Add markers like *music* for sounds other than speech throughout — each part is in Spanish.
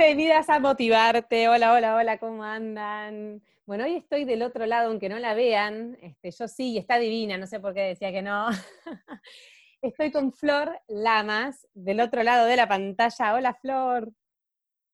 Bienvenidas a Motivarte. Hola, hola, hola, ¿cómo andan? Bueno, hoy estoy del otro lado, aunque no la vean. Este, yo sí, está divina, no sé por qué decía que no. *laughs* estoy con Flor Lamas, del otro lado de la pantalla. Hola, Flor.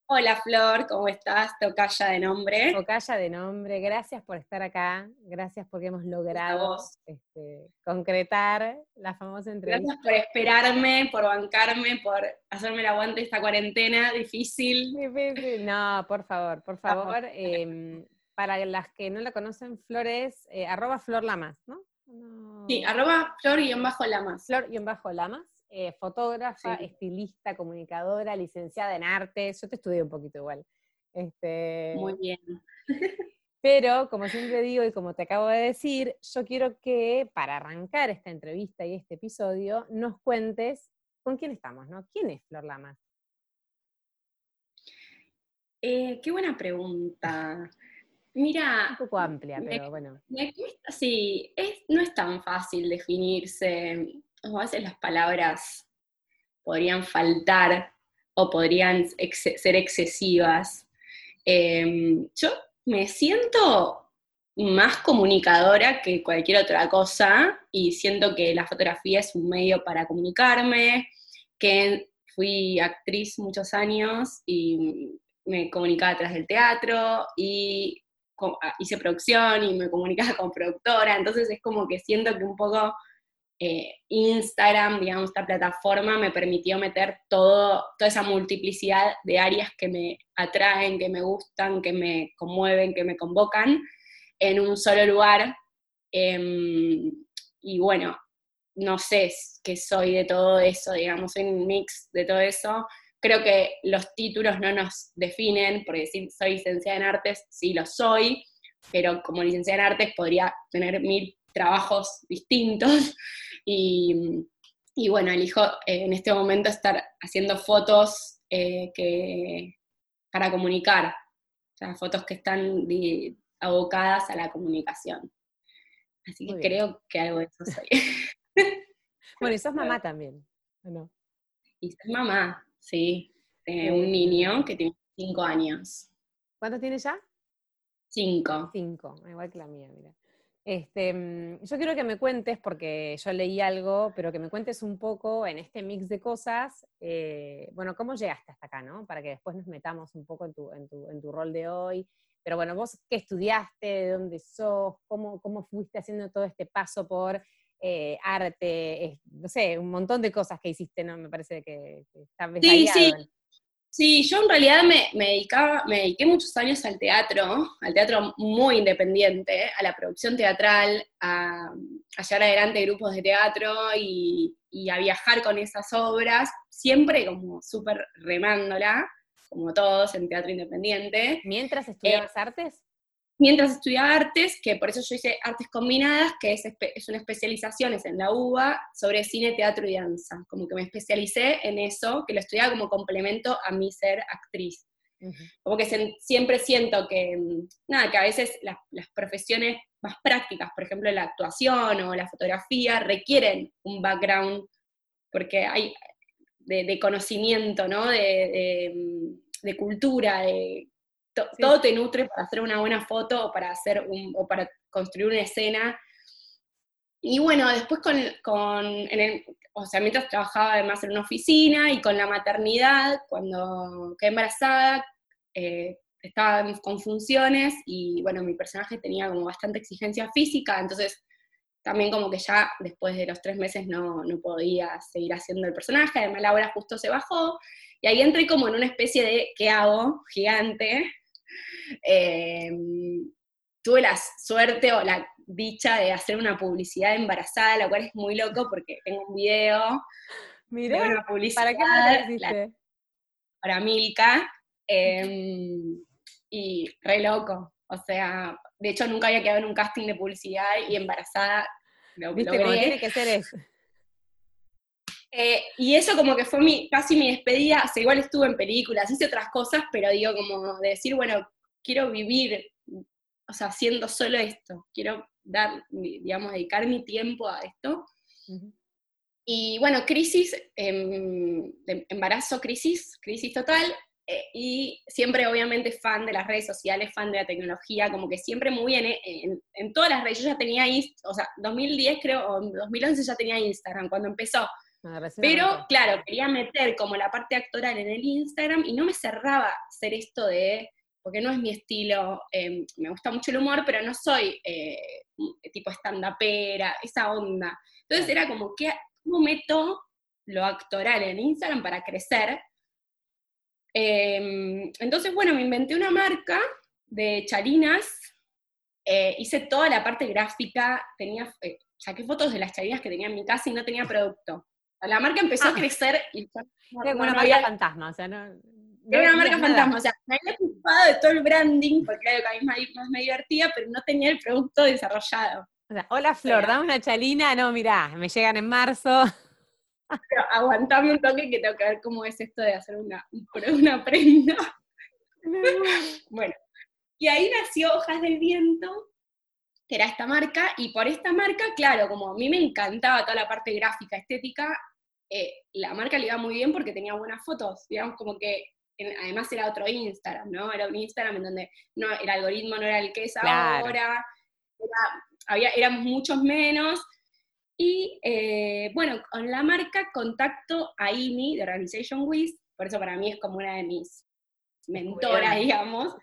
Hola Flor, ¿cómo estás? Tocaya de nombre. Tocaya de nombre, gracias por estar acá, gracias porque hemos logrado este, concretar la famosa entrevista. Gracias por esperarme, por bancarme, por hacerme el aguante esta cuarentena difícil. Difícil, no, por favor, por favor. Em, para las que no la conocen, Flor es eh, arroba Flor Lamas, ¿no? Sí, arroba Flor-Lamas. Flor-Lamas. Eh, fotógrafa, estilista, comunicadora, licenciada en artes. Yo te estudié un poquito igual. Este, Muy bien. Pero, como siempre digo y como te acabo de decir, yo quiero que para arrancar esta entrevista y este episodio nos cuentes con quién estamos, ¿no? ¿Quién es Flor Lamas? Eh, qué buena pregunta. Mira. Un poco amplia, pero bueno. sí, no es tan fácil definirse a veces las palabras podrían faltar o podrían ser excesivas. Em, yo me siento más comunicadora que cualquier otra cosa y siento que la fotografía es un medio para comunicarme, que fui actriz muchos años y me comunicaba atrás del teatro y ah, hice producción y me comunicaba con productora, entonces es como que siento que un poco eh, Instagram, digamos, esta plataforma me permitió meter toda esa multiplicidad de áreas que me atraen, que me gustan, que me conmueven, que me convocan en un solo lugar. Em, y bueno, no sé qué soy de todo eso, digamos, soy un mix de todo eso. Creo que los títulos no nos definen, por decir soy licenciada en artes, sí lo soy, pero como licenciada en artes podría tener mil trabajos distintos *laughs* y, bueno, elijo eh, en este momento estar haciendo fotos eh, que, para comunicar, o sea, fotos que están abocadas a la comunicación. Así que creo que algo de eso soy. *laughs* bueno, y sos *laughs* mamá también, ¿o no? Y soy mamá, sí, de un niño que tiene cinco años. ¿Cuántos tiene ya? Cinco. Cinco, igual que la mía, mira. Este, mm, yo quiero que me cuentes, porque yo leí algo, pero que me cuentes un poco en este mix de cosas, eh, bueno, cómo llegaste hasta acá, ¿no? Para que después nos metamos un poco en tu, en tu, en tu rol de hoy. Pero bueno, vos qué estudiaste, de dónde sos, cómo, cómo fuiste haciendo todo este paso por eh, arte, no sé, un montón de cosas que hiciste, ¿no? Me parece que, que está Sí, sí. Sí, yo en realidad me, dedicaba, me dediqué muchos años al teatro, al teatro muy independiente, a la producción teatral, a, llevar adelante grupos de teatro y, a viajar con esas obras, siempre como súper remándola, como todos en teatro independiente. ¿Mientras estudiabas eh, artes? Mientras estudiaba artes, que por eso yo hice artes combinadas, que es, es una especialización, es en la UBA, sobre cine, teatro y danza. Como que me especialicé en eso, que lo estudiaba como complemento a mi ser actriz. Como que siempre siento que, mm, nada, que a veces las, profesiones más prácticas, por ejemplo la actuación o la fotografía, requieren un background, porque hay de, conocimiento, ¿no? De, de cultura, de todo te nutre para hacer una buena foto o para, hacer un, o para construir una escena. Y bueno, después con, con el, o sea, mientras trabajaba además en una oficina y con la maternidad, cuando quedé embarazada, eh, estaba con funciones y bueno, mi personaje tenía como bastante exigencia física, entonces también como que ya después de los tres meses no, no podía seguir haciendo el personaje, además la hora justo se bajó, y ahí entré como en una especie de ¿qué hago? gigante, Em, tuve la suerte o la dicha de hacer una publicidad embarazada, lo cual es muy loco porque tengo un video. Una publicidad, ¿para qué Para Milka. Em, y re loco. O sea, de hecho nunca había quedado en un casting de publicidad y embarazada lo ¿Viste cómo tiene que ser eso? Eh, y eso como que fue mi, casi mi despedida, o sea, igual estuve en películas, hice otras cosas, pero digo como de decir, bueno, quiero vivir, o sea, haciendo solo esto, quiero dar, digamos, dedicar mi tiempo a esto. Y bueno, crisis, em, embarazo, crisis, crisis total, eh, y siempre obviamente fan de las redes sociales, fan de la tecnología, como que siempre muy bien en, en, todas las redes, yo ya tenía, o sea, 2010 creo, o 2011 ya tenía Instagram cuando empezó. Pero claro, quería meter como la parte actoral en el Instagram y no me cerraba hacer esto de, porque no es mi estilo, em, me gusta mucho el humor, pero no soy eh, tipo stand-upera, esa onda. Entonces era como, que ¿cómo meto lo actoral en Instagram para crecer? Em, entonces, bueno, me inventé una marca de chalinas, eh, hice toda la parte gráfica, tenía, eh, saqué fotos de las chalinas que tenía en mi casa y no tenía producto. La marca empezó a ah. crecer y Era una marca fantasma, o sea, no... Era una marca fantasma, o sea, me había ocupado de todo el branding, porque era lo que a mí más me divertía, pero no tenía el producto desarrollado. O sea, hola Flor, dame una chalina, no, mirá, me llegan en marzo. Pero aguantame un toque que tengo que ver cómo es esto de hacer una, una prenda. *laughs* bueno, y ahí nació Hojas del Viento, que era esta marca, y por esta marca, claro, como a mí me encantaba toda la parte gráfica, estética, eh, la marca le iba muy bien porque tenía buenas fotos, digamos como que además era otro Instagram, ¿no? Era un Instagram en donde no, el algoritmo no era el que es ahora, era, había, éramos muchos menos, y eh, bueno, con la marca contacto a Imi de Organization Wiz, por eso para mí es como una de mis mentoras, digamos.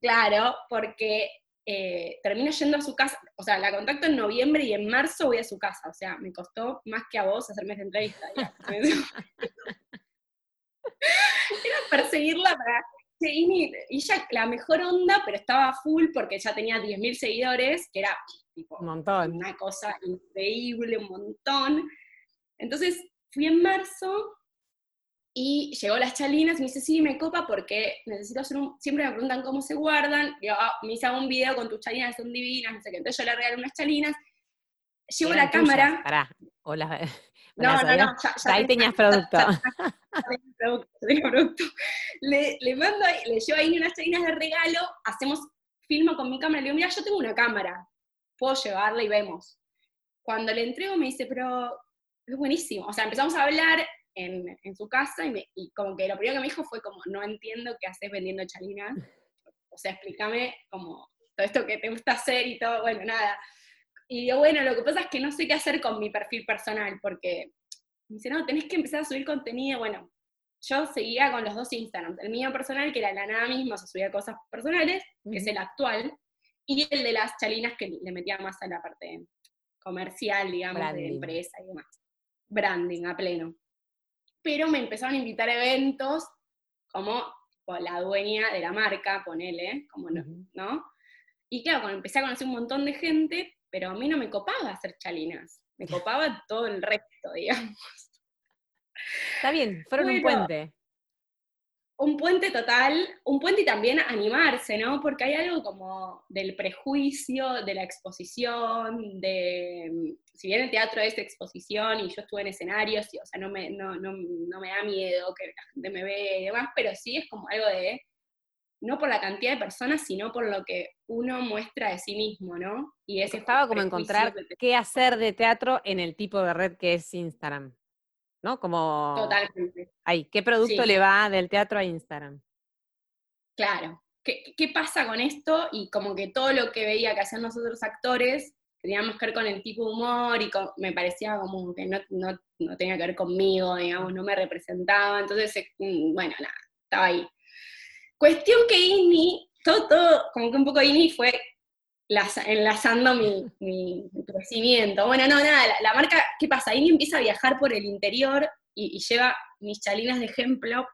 Claro, porque eh, termino yendo a su casa, o sea, la contacto en noviembre y en marzo voy a su casa, o sea, me costó más que a vos hacerme esa entrevista. *laughs* *laughs* Era perseguirla para... y ella la mejor onda, pero estaba full porque ya tenía 10.000 seguidores, que era un montón. una cosa increíble, un montón. Entonces fui en marzo y llegó las chalinas me dice, sí, me copa porque necesito hacer un... Siempre me preguntan cómo se guardan. Yo, ah, me hice un video con tus chalinas, son divinas, no sé qué. Entonces yo le regalé unas chalinas. Llevo la cámara. Pará, hola. *laughs* No, no, no, ahí tenías producto. producto, Le, le mando, le llevo ahí unas chalinas de regalo, hacemos, filmo con mi cámara, le digo, mira, yo tengo una cámara, puedo llevarla y vemos. Cuando le entrego me dice, pero es buenísimo. O sea, empezamos a hablar en, su casa y, como que lo primero que me dijo fue como, no entiendo qué haces vendiendo chalinas. O sea, explícame como todo esto que te gusta hacer y todo, bueno, nada. Y digo, bueno, lo que pasa es que no sé qué hacer con mi perfil personal, porque me dice, no, tenés que empezar a subir contenido. Bueno, yo seguía con los dos Instagrams. El mío personal, que era la nada misma, o sea, subía cosas personales, que es el actual, y el de las chalinas que le metía más a la parte comercial, digamos, de empresa y demás. Branding a pleno. Pero me empezaron a invitar a eventos como la dueña de la marca, ponele, como no, ¿no? Y claro, cuando empecé a conocer un montón de gente, pero a mí no me copaba hacer chalinas, me *laughs* copaba todo el resto, digamos. Está bien, fueron un puente un puente total, un puente y también animarse, ¿no? Porque hay algo como del prejuicio, de la exposición, de, si bien el teatro es exposición y yo estuve en escenarios, o sea, no me, no, no, no me da miedo que la gente me vea y demás, pero sí es como algo de, no por la cantidad de personas, sino por lo que uno muestra de sí mismo, ¿no? Y ese estaba como encontrar qué hacer de teatro en el tipo de red que es Instagram. ¿No? Como... Totalmente. Ahí, ¿qué producto le va del teatro a Instagram? Claro. ¿Qué, pasa con esto? Y como que todo lo que veía que hacían nosotros actores, teníamos que ver con el tipo de humor y me parecía como que no, no, tenía que ver conmigo, digamos, no me representaba. Entonces, eh, mm, bueno, nada, estaba ahí. Cuestión que INI, todo, todo, como que un poco INI fue enlazando mi, crecimiento. Bueno, no, nada, la, marca, ¿qué pasa? Ahí empieza a viajar por el interior y, lleva mis chalinas de ejemplo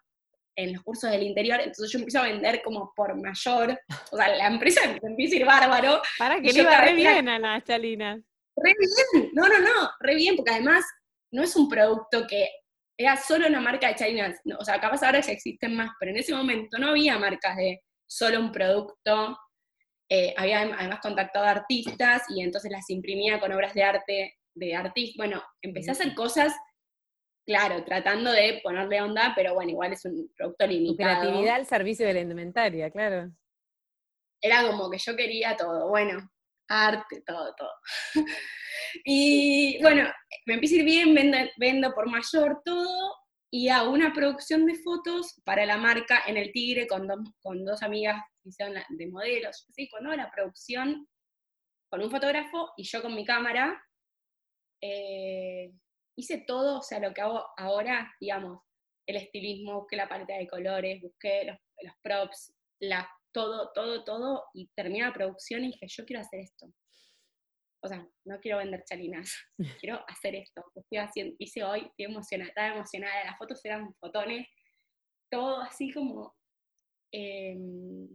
en los cursos del interior, entonces yo empiezo a vender como por mayor, o sea, la empresa empieza a ir bárbaro. Para que le iba re bien a las chalinas. Re bien, no, no, no, re bien, porque además no es un producto que era solo una marca de chalinas, o sea, capaz ahora ya existen más, pero en ese momento no había marcas de solo un producto eh, había además contactado a artistas y entonces las imprimía con obras de arte de artistas. Bueno, empecé a hacer cosas, claro, tratando de ponerle onda, pero bueno, igual es un producto limitado. creatividad al servicio de la indumentaria, claro. Era como que yo quería todo, bueno, arte, todo, todo. *laughs* y bueno, me empecé a ir bien, vendo, vendo por mayor todo, y hago una producción de fotos para la marca en el Tigre con, con dos amigas que hicieron de modelos, sí, cuando la producción con un fotógrafo y yo con mi cámara, eh, hice todo, o sea, lo que hago ahora, digamos, el estilismo, busqué la paleta de colores, busqué los, los props, la, todo, todo, todo, y terminé la producción y dije, yo quiero hacer esto o sea, no quiero vender chalinas, *laughs* quiero hacer esto. Estoy haciendo, hice hoy, estoy emocionada, estaba emocionada, las fotos eran fotones, todo así como... Em,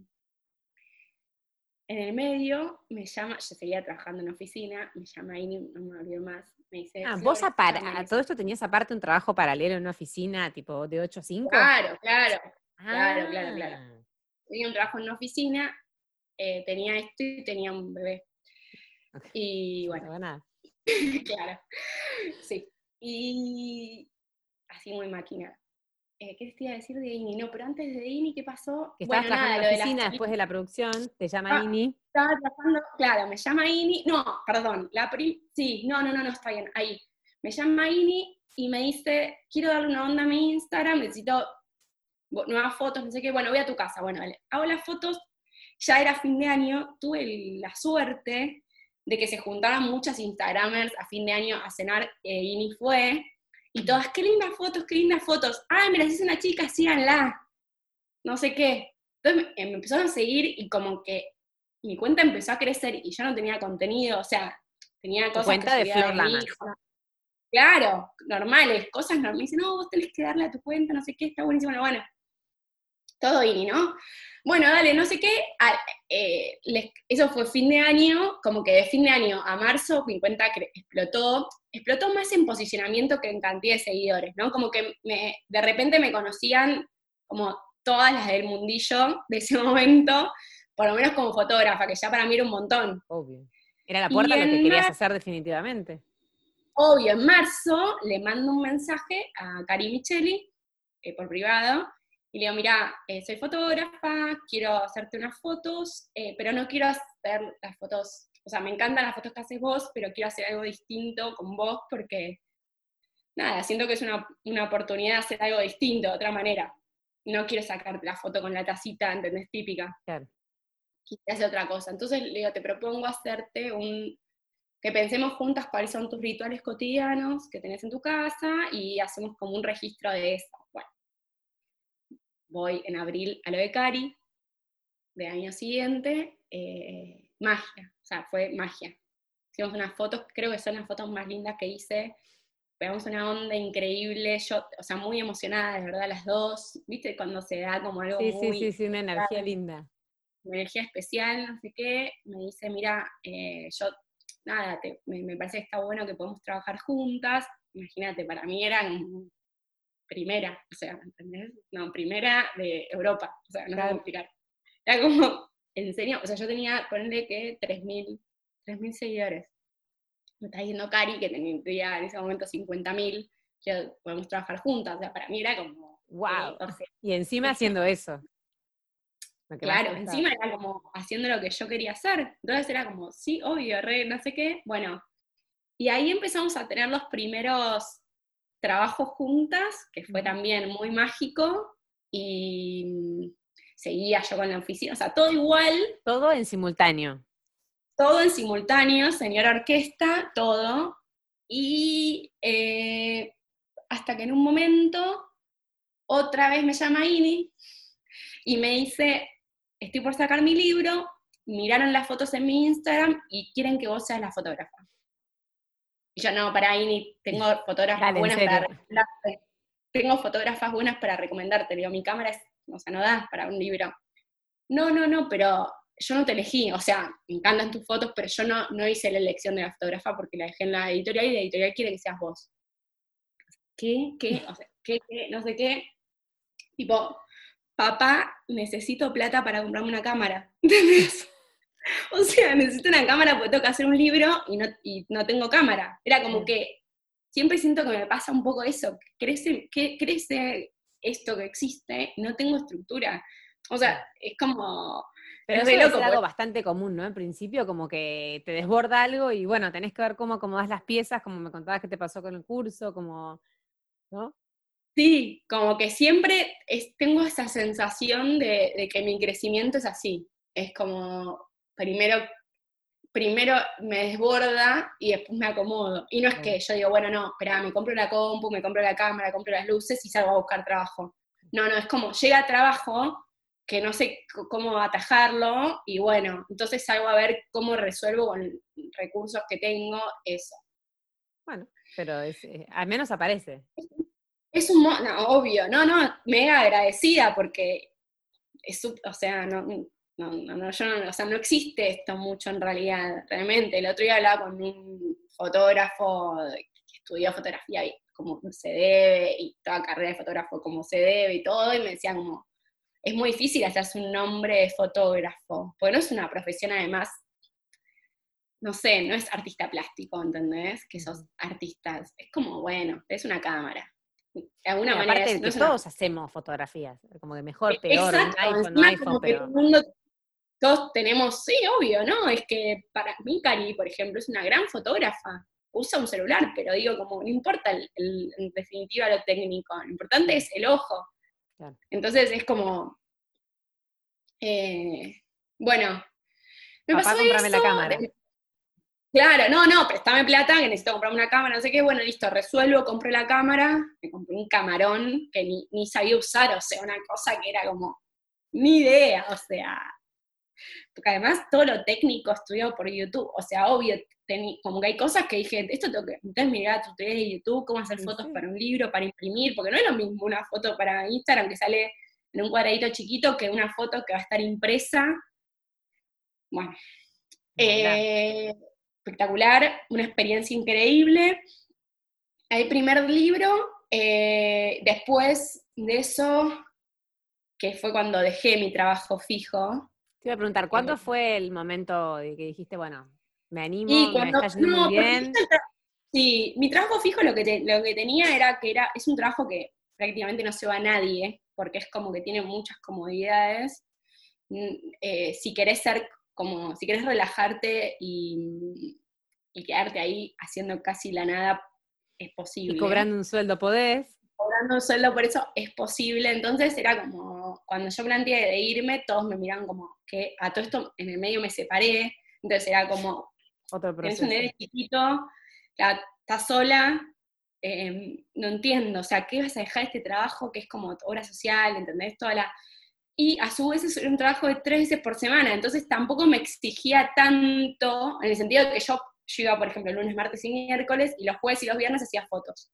en el medio me llama, yo seguía trabajando en la oficina, me llama Ini, no me olvido más, me dice... Ah, vos aparte, todo esto tenías aparte un trabajo paralelo en una oficina, tipo de 8 a 5? Claro, claro, claro, claro, claro. Ah. Tenía un trabajo en una oficina, eh, tenía esto y tenía un bebé. Y bueno, nada. *laughs* claro, sí. Y así muy máquina. Eh, ¿Qué te iba a decir de INI? No, pero antes de INI, ¿qué pasó? Que estabas trabajando en la oficina después de la producción, te llama ah, INI. Estaba trabajando, claro, me llama INI, no, perdón, la pri sí, no, no, no, no, está bien, ahí. Me llama INI y me dice, quiero darle una onda a mi Instagram, necesito nuevas fotos, no sé qué, bueno, voy a tu casa, bueno, vale. Hago las fotos, ya era fin de año, tuve la suerte de que se juntaran muchas Instagramers a fin de año a cenar, eh, y ni fue, y todas, qué lindas fotos, qué lindas fotos, ay, me las hizo una chica, síganla, no sé qué. Entonces me, empezaron a seguir y como que mi cuenta empezó a crecer y yo no tenía contenido, o sea, tenía cosas cuenta de Flor Claro, normales, cosas normales. Dicen, no, vos tenés que darle a tu cuenta, no sé qué, está buenísimo. Bueno, todo INI, ¿no? Bueno, dale, no sé qué. Eh, eso fue fin de año, como que de fin de año a marzo mi cuenta explotó. Explotó más en posicionamiento que en cantidad de seguidores, ¿no? Como que me, de repente me conocían como todas las del mundillo de ese *laughs* momento, por lo menos como fotógrafa, que ya para mí era un montón. Obvio. Era la puerta lo que querías hacer definitivamente. Obvio, en marzo le mando un mensaje a Cari Micheli, eh, por privado, y le digo, mira, eh, soy fotógrafa, quiero hacerte unas fotos, eh, pero no quiero hacer las fotos, o sea, me encantan las fotos que haces vos, pero quiero hacer algo distinto con vos porque, nada, siento que es una, una oportunidad de hacer algo distinto, de otra manera. No quiero sacarte la foto con la tacita, ¿entendés? Típica. Claro. Hacer otra cosa. Entonces le digo, te propongo hacerte un, que pensemos juntas cuáles son tus rituales cotidianos que tenés en tu casa y hacemos como un registro de eso voy en abril a lo de Cari, de año siguiente, eh, magia, o sea, fue magia. Hicimos unas fotos, creo que son las fotos más lindas que hice, pegamos una onda increíble, yo, o sea, muy emocionada, de verdad, las dos, ¿viste? Cuando se da como algo sí, muy... Sí, sí, sí, una energía linda. Una energía especial, no sé qué, me dice, mira, eh, yo, nada, me, me, parece que está bueno que podemos trabajar juntas, imagínate, para mí eran primera, o sea, ¿entendés? No, primera de Europa, o sea, no claro. puedo explicar. Era como, en serio, o sea, yo tenía, ponerle que 3.000 seguidores. Me está diciendo Cari, que tenía en ese momento 50.000, que podemos trabajar juntas, o sea, para mí era como... ¡Wow! y encima haciendo eso. Claro, encima era como haciendo lo que yo quería hacer. Entonces era como, sí, obvio, re, no sé qué. Bueno, y ahí empezamos a tener los primeros trabajo juntas, que fue también muy mágico, y seguía yo con la oficina, o sea, todo igual. Todo en simultáneo. Todo en simultáneo, señora orquesta, todo. Y eh, hasta que en un momento, otra vez me llama Ini y me dice, estoy por sacar mi libro, miraron las fotos en mi Instagram y quieren que vos seas la fotógrafa. Y yo, no, para ahí tengo *laughs* fotógrafas buenas para recomendarte. Tengo fotógrafas buenas para recomendarte. digo, mi cámara es, o sea, no da para un libro. No, no, no, pero yo no te elegí. O sea, me encantan tus fotos, pero yo no, no hice la elección de la fotógrafa porque la dejé en la editorial y la editorial quiere que seas vos. ¿Qué? ¿Qué? O sea, ¿qué? ¿Qué? No sé qué. Tipo, papá, necesito plata para comprarme una cámara. *laughs* ¿Entendés? *laughs* o sea, necesito una cámara porque tengo que hacer un libro y no, y no tengo cámara. Era como que siempre siento que me pasa un poco eso, crece, que crece esto que existe y no tengo estructura. O sea, es como... Pero eso es algo bastante común, ¿no? En principio, como que te desborda algo y bueno, tenés que ver cómo acomodas las piezas, como me contabas que te pasó con el curso, como, ¿no? Sí, como que siempre tengo esa sensación de, que mi crecimiento es así. Es como, primero, primero me desborda y después me acomodo. Y no es que yo digo, bueno, no, espera, me compro la compu, me compro la cámara, compro las luces y salgo a buscar trabajo. No, no, es como, llega trabajo que no sé cómo atajarlo y bueno, entonces salgo a ver cómo resuelvo con recursos que tengo eso. Bueno, pero eh, al menos aparece. Es un, no, obvio, no, no, mega agradecida porque es, o sea, no, no, no, yo no, o sea, no existe esto mucho en realidad, realmente. El otro día hablaba con un fotógrafo que estudió fotografía y como se debe, y toda carrera de fotógrafo como se debe y todo, y me decía como, es muy difícil hacerse un nombre de fotógrafo, porque no es una profesión además, no sé, no es artista plástico, ¿entendés? Que sos artista, es como, bueno, es una cámara. De alguna manera. Aparte que todos hacemos fotografías, como de mejor, e, peor, iPhone, no iPhone, pero... Mundo, todos tenemos, sí, obvio, ¿no? Es que para mí, Cari, por ejemplo, es una gran fotógrafa. Usa un celular, pero digo, como no importa en definitiva lo técnico, lo importante es el ojo. Entonces es como, eh, bueno, me Papá, pasó la cámara. Claro, no, no, préstame plata, que necesito comprarme una cámara, no sé qué, bueno, listo, resuelvo, compré la cámara, me compré un camarón que ni, ni sabía usar, o sea, una cosa que era como, ni idea, o sea, porque además todo lo técnico estudiado por YouTube, o sea, obvio, como que hay cosas que dije, esto tengo que, entonces mirar tutoriales de YouTube, cómo hacer fotos para un libro, para imprimir, porque no es lo mismo una foto para Instagram que sale en un cuadradito chiquito que una foto que va a estar impresa. Bueno, eh, espectacular, una experiencia increíble. El primer libro, eh, después de eso, que fue cuando dejé mi trabajo fijo. Te iba a preguntar, ¿cuándo fue el momento de que dijiste, bueno, me animo, me está yendo muy bien. Sí, mi trabajo fijo lo que, lo que tenía era que era, es un trabajo que prácticamente no se va a nadie, porque es como que tiene muchas comodidades. Mm, eh, si querés ser como, si querés relajarte y, quedarte ahí haciendo casi la nada, es posible. Y cobrando un sueldo podés. Cobrando un sueldo por eso es posible. Entonces era como, cuando yo planteé de irme, todos me miraban como que a todo esto en el medio me separé. Entonces era como, otro proceso. un nene chiquito, está sola, em, no entiendo, o sea, ¿qué vas a dejar este trabajo que es como obra social, ¿entendés? Toda la... Y a su vez es un trabajo de tres veces por semana, entonces tampoco me exigía tanto, en el sentido de que yo, yo iba, por ejemplo, lunes, martes y miércoles, y los jueves y los viernes hacía fotos.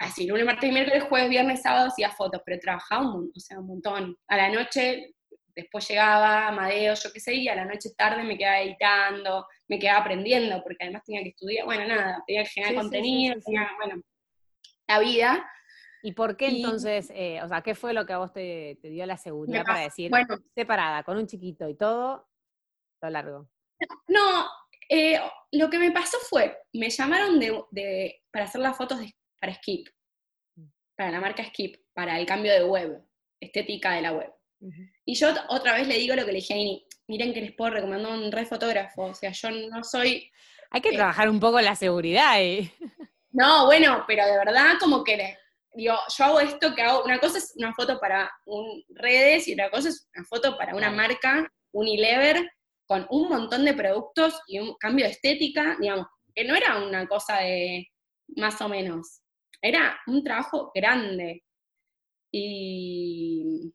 Así, lunes, martes miércoles, jueves, viernes, sábado hacía fotos, pero trabajaba un, o sea, un montón. A la noche después llegaba Amadeo, yo qué sé, y a la noche tarde me quedaba editando, me quedaba aprendiendo, porque además tenía que estudiar, bueno, nada, tenía que generar contenido, tenía, bueno, la vida. ¿Y por qué entonces, eh, o sea, qué fue lo que a vos te, dio la seguridad para decir, bueno, separada, con un chiquito y todo, lo largo? No, eh, lo que me pasó fue, me llamaron de, para hacer las fotos para Skip, mm. para la marca Skip, para el cambio de web, estética de la web. Y yo otra vez le digo lo que le dije a Ini, miren que les puedo recomendar un re fotógrafo, o sea, yo no soy... Hay que eh, trabajar un poco la seguridad. ¿eh? *laughs* No, bueno, pero de verdad como que digo, yo hago esto que hago, una cosa es una foto para un redes y otra cosa es una foto para una marca, Unilever, con un montón de productos y un cambio de estética, digamos, que no era una cosa de más o menos, era un trabajo grande. Y,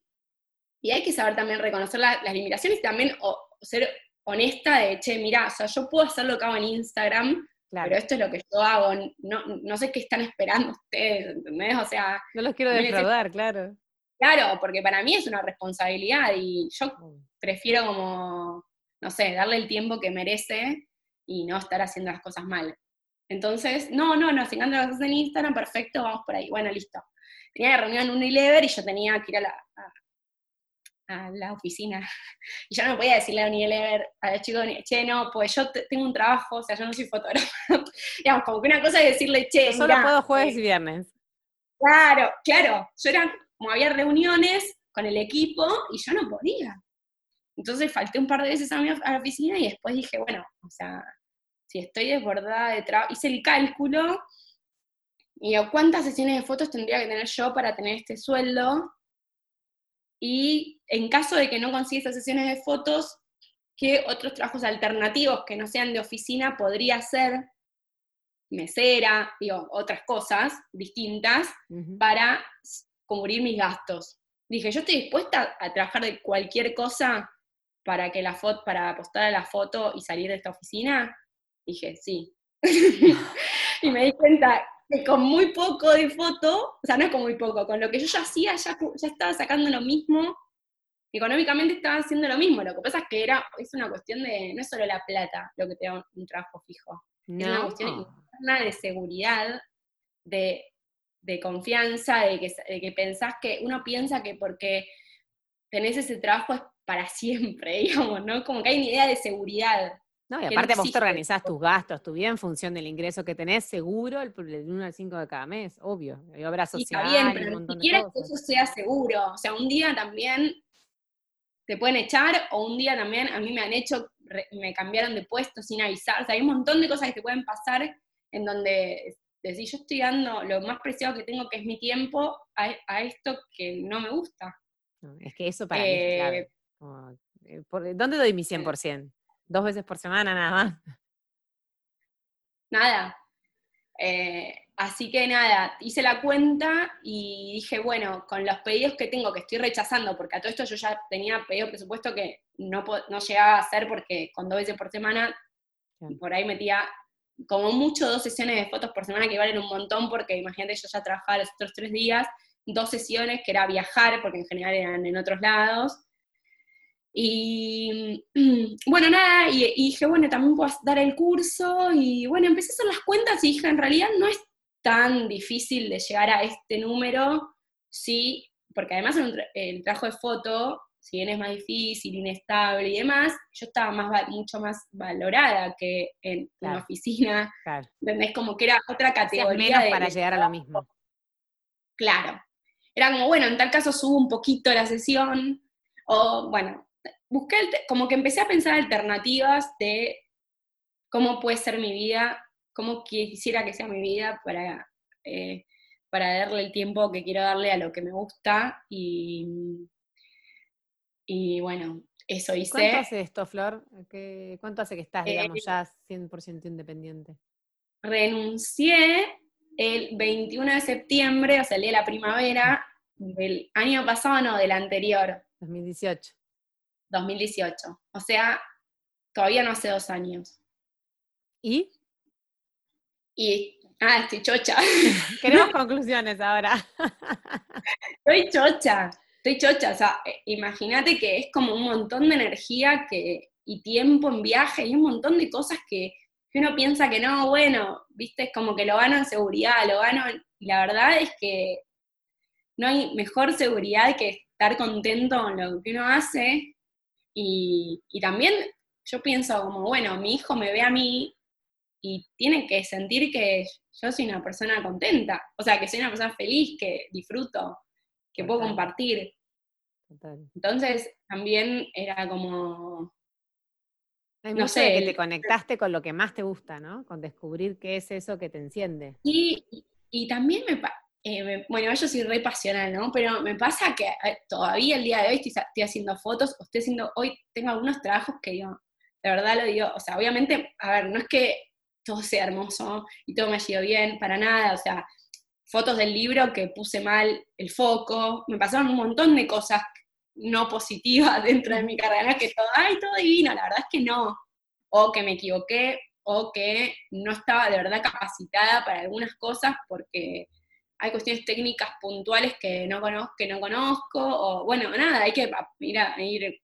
y hay que saber también reconocer las limitaciones y también ser honesta de, che, mira, o sea, yo puedo hacer lo que hago en Instagram, pero esto es lo que yo hago, no, sé qué están esperando ustedes, ¿entendés? O sea... No los quiero defraudar, claro. Claro, porque para mí es una responsabilidad y yo prefiero como, no sé, darle el tiempo que merece y no estar haciendo las cosas mal. Entonces, no, no, encanta lo que haces en Instagram, perfecto, vamos por ahí. Bueno, listo. Tenía reunión en Unilever y yo tenía que ir a la, a la oficina. *laughs* Y yo no podía decirle a Unilever, a los chicos, che, no, pues yo tengo un trabajo, o sea, yo no soy fotógrafa. *laughs* Digamos, como que una cosa es decirle, che, yo solo puedo jueves y viernes. Claro, claro. Yo era, como había reuniones con el equipo y yo no podía. Entonces falté un par de veces a, mi, a la oficina y después dije, bueno, o sea, si estoy desbordada de trabajo, hice el cálculo y cuántas sesiones de fotos tendría que tener yo para tener este sueldo. Y en caso de que no consiga esas sesiones de fotos, ¿qué otros trabajos alternativos que no sean de oficina podría hacer? Mesera, digo, otras cosas distintas para cubrir mis gastos. Dije, yo estoy dispuesta a trabajar de cualquier cosa para que la foto, para apostar a la foto y salir de esta oficina. Dije, sí. *laughs* *laughs* y me di cuenta que con muy poco de foto, o sea, no es con muy poco, con lo que yo ya hacía, ya, ya estaba sacando lo mismo, económicamente estaba haciendo lo mismo, lo que pasa es que era, es una cuestión de, no es solo la plata lo que te da un, trabajo fijo, es una cuestión interna de seguridad, de, confianza, de que, de que pensás que, uno piensa que porque tenés ese trabajo es para siempre, *laughs* digamos, ¿no? Como que hay una idea de seguridad. No, y aparte vos te organizás tus gastos, tu vida en función del ingreso que tenés, seguro el, 1 al 5 de cada mes, obvio. Hay obra social. está bien, pero ni siquiera que eso sea seguro. O sea, un día también te pueden echar, o un día también a mí me han hecho, me cambiaron de puesto sin avisar. O sea, hay un montón de cosas que te pueden pasar en donde decís, yo estoy dando lo más preciado que tengo, que es mi tiempo, a, esto que no me gusta. es que eso para mí es clave. Eh, eh, ¿Dónde doy mi 100%? Dos veces por semana nada más. Nada. Eh, así que nada, hice la cuenta y dije, bueno, con los pedidos que tengo, que estoy rechazando, porque a todo esto yo ya tenía pedido presupuesto que no, no llegaba a hacer porque con dos veces por semana, por ahí metía como mucho dos sesiones de fotos por semana que valen un montón, porque imagínate, yo ya trabajaba los otros tres días, dos sesiones, que era viajar, porque en general eran en otros lados, y *clears throat* bueno, nada, y, dije, bueno, también puedo dar el curso, y bueno, empecé a hacer las cuentas y dije, en realidad no es tan difícil de llegar a este número, sí, porque además el, trabajo de foto, si bien es más difícil, inestable y demás, yo estaba más, mucho más valorada que en una oficina, claro. ¿entendés? Como que era otra categoría. para llegar a lo mismo. Claro. Era como, bueno, en tal caso subo un poquito la sesión, o bueno, busqué, como que empecé a pensar alternativas de cómo puede ser mi vida, cómo quisiera que sea mi vida para, eh, para darle el tiempo que quiero darle a lo que me gusta y, y bueno, eso hice. ¿Cuánto hace esto, Flor? ¿Cuánto hace que estás, digamos, eh, ya 100% independiente? Renuncié el 21 de septiembre, o sea, el día de la primavera del año pasado, no, del anterior. 2018. 2018. O sea, todavía no hace dos años. ¿Y? Y, ah, estoy chocha. *laughs* Queremos conclusiones ahora. *laughs* estoy chocha, estoy chocha. O sea, eh, imagínate que es como un montón de energía que, y tiempo en viaje y un montón de cosas que, uno piensa que no, bueno, viste, es como que lo gano en seguridad, lo gano. Y la verdad es que no hay mejor seguridad que estar contento con lo que uno hace y, también yo pienso como, bueno, mi hijo me ve a mí y tiene que sentir que yo soy una persona contenta, o sea, que soy una persona feliz, que disfruto, que puedo compartir. Entonces, también era como... no sé, que te conectaste con lo que más te gusta, ¿no? Con descubrir qué es eso que te enciende. Y, y también me, eh, bueno, yo soy re pasional, ¿no? Pero me pasa que eh, todavía el día de hoy estoy, haciendo fotos, o estoy haciendo, hoy tengo algunos trabajos que yo, de verdad lo digo, o sea, obviamente, a ver, no es que todo sea hermoso y todo me ha ido bien, para nada, o sea, fotos del libro que puse mal el foco, me pasaron un montón de cosas no positivas *laughs* dentro de mi carrera, que todo, ay, todo divino, la verdad es que no, o que me equivoqué, o que no estaba de verdad capacitada para algunas cosas porque hay cuestiones técnicas puntuales que no conozco, que no conozco, o bueno, nada, hay que ir, a, ir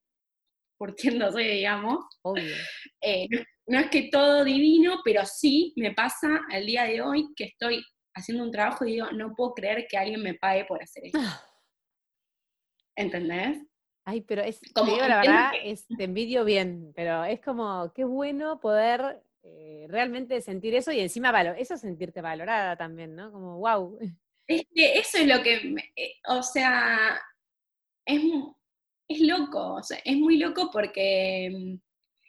curtiéndose, digamos. Obvio. *laughs* Eh, no, es que todo divino, pero sí me pasa al día de hoy que estoy haciendo un trabajo y digo, no puedo creer que alguien me pague por hacer esto. Ah. ¿Entendés? Ay, pero es, como, la verdad, es, te envidio bien, pero es como, qué bueno poder eh, realmente sentir eso y encima valor, eso es sentirte valorada también, ¿no? Como, wow. Es que eso es lo que, eh, o sea, es, es loco, o sea, es muy loco porque, mm,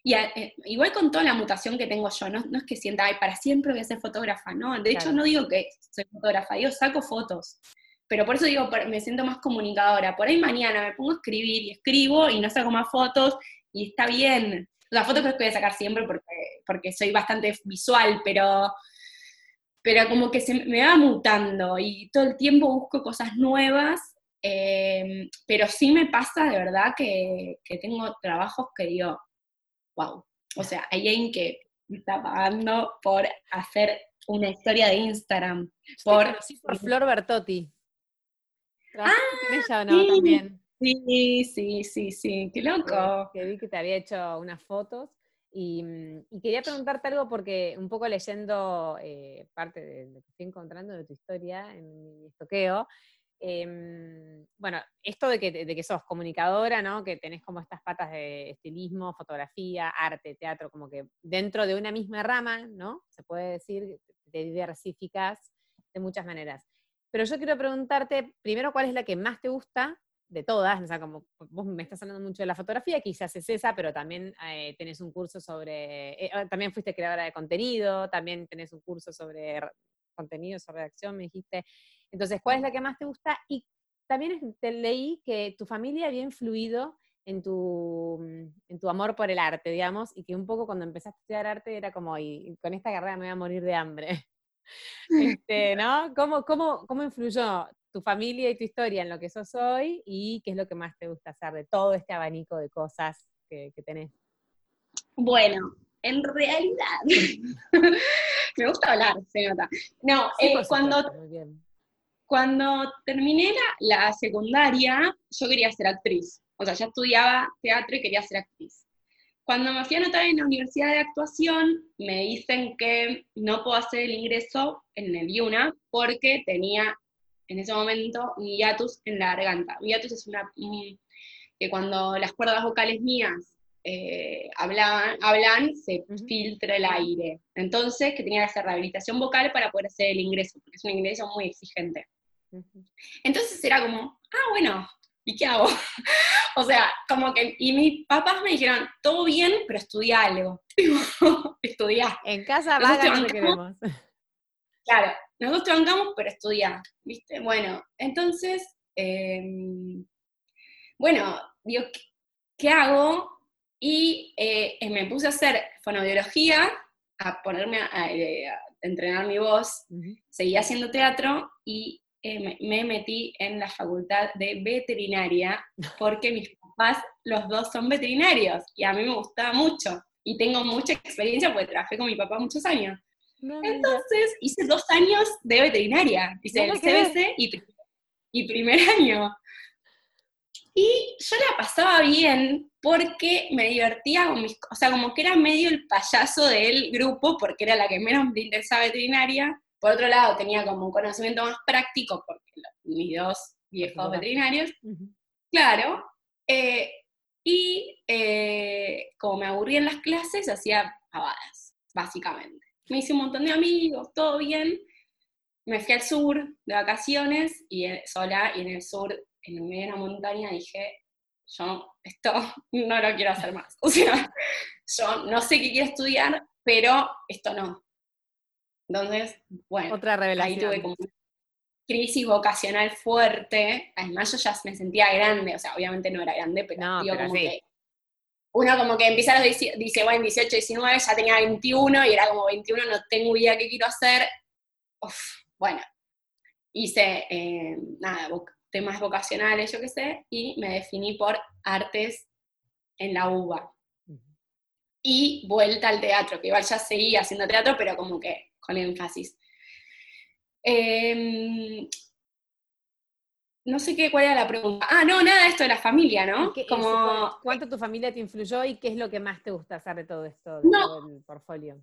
eh, igual con toda la mutación que tengo yo, no, es que sienta, ay, para siempre voy a ser fotógrafa, no, de hecho no digo que soy fotógrafa, yo saco fotos, pero por eso digo, me siento más comunicadora, por ahí mañana me pongo a escribir y escribo y no saco más fotos y está bien, las fotos creo que voy a sacar siempre porque, porque soy bastante visual, pero, pero como que se me va mutando y todo el tiempo busco cosas nuevas, eh, pero sí me pasa de verdad que, tengo trabajos que digo, wow, o sea, hay alguien que me está pagando por hacer una historia de Instagram. Por, por Flor Bertotti. Ah, ella, ¿no? También. Sí, sí, sí, sí, qué loco. Que, vi que te había hecho unas fotos. Mm, y, quería preguntarte algo porque un poco leyendo eh, parte de lo que estoy encontrando de tu historia en mi estoqueo, em, bueno, esto de que, de que sos comunicadora, ¿no? Que tenés como estas patas de estilismo, fotografía, arte, teatro, como que dentro de una misma rama, ¿no? Se puede decir, te diversificas de muchas maneras. Pero yo quiero preguntarte, primero, ¿cuál es la que más te gusta de todas, o sea, como vos me estás hablando mucho de la fotografía, quizás es esa, pero también eh, tenés un curso sobre, eh, ah, también fuiste creadora de contenido, también tenés un curso sobre contenido, sobre redacción, me dijiste. Entonces, ¿cuál es la que más te gusta? Y también te leí que tu familia había influido en tu, en tu amor por el arte, digamos, y que un poco cuando empezaste a estudiar arte era como, y con esta carrera me voy a morir de hambre. *laughs* Este, ¿no? ¿Cómo, cómo, ¿Cómo influyó tu familia y tu historia en lo que sos hoy y qué es lo que más te gusta hacer de todo este abanico de cosas que, tenés. Bueno, en realidad, *laughs* me gusta hablar, se nota. No, eh, cuando, cuando terminé la, la, secundaria, yo quería ser actriz. O sea, ya estudiaba teatro y quería ser actriz. Cuando me fui a anotar en la universidad de actuación, me dicen que no puedo hacer el ingreso en el IUNA porque tenía en ese momento un hiatus en la garganta. Un hiatus es una, que cuando las cuerdas vocales mías eh, hablan, hablan, se filtra el aire. Entonces, que tenía que hacer rehabilitación vocal para poder hacer el ingreso, porque es un ingreso muy exigente. Entonces era como, ah, bueno, ¿y qué hago? *laughs* o sea, como que, y mis papás me dijeron, todo bien, pero estudia algo. *laughs* estudia. En casa va que queremos. *laughs* Claro, nosotros te bancamos, pero estudiar, ¿viste? Bueno, entonces, em, bueno, digo, ¿qué, hago? Y eh, me puse a hacer fonobiología, a ponerme a, eh, entrenar mi voz, seguí haciendo teatro y eh, me, metí en la facultad de veterinaria *laughs* porque mis papás, los dos son veterinarios y a mí me gustaba mucho y tengo mucha experiencia porque trabajé con mi papá muchos años. Entonces hice dos años de veterinaria, hice el CBC y, primer *laughs* año. Y yo la pasaba bien porque me divertía con mis, o sea, como que era medio el payaso del grupo, porque era la que menos me interesaba veterinaria. Por otro lado, tenía como un conocimiento más práctico, porque mis dos viejos veterinarios, claro. Eh, y eh, como me aburría en las clases, hacía pavadas, básicamente me hice un montón de amigos, todo bien. Me fui al sur de vacaciones y eh, sola, y en el sur, en medio de una montaña, dije, yo esto *laughs* no lo quiero hacer más. *laughs* O sea, yo no sé qué quiero estudiar, pero esto no. Entonces, bueno, Otra revelación. ahí tuve como una crisis vocacional fuerte. Además, yo ya me sentía grande, o sea, obviamente no era grande, pero, no, digo, como que uno como que empieza a los, dice, bueno, 18, 19, ya tenía 21 y era como 21, no tengo idea qué quiero hacer. bueno, hice, eh, nada, temas vocacionales, yo qué sé, y me definí por artes en la UBA. Y vuelta al teatro, que igual ya seguía haciendo teatro, pero como que con énfasis. Eh, no sé qué, cuál era la pregunta. Ah, no, nada, esto de la familia, ¿no? Como... ¿Cuánto tu familia te influyó y qué es lo que más te gusta hacer de todo esto, del portfolio?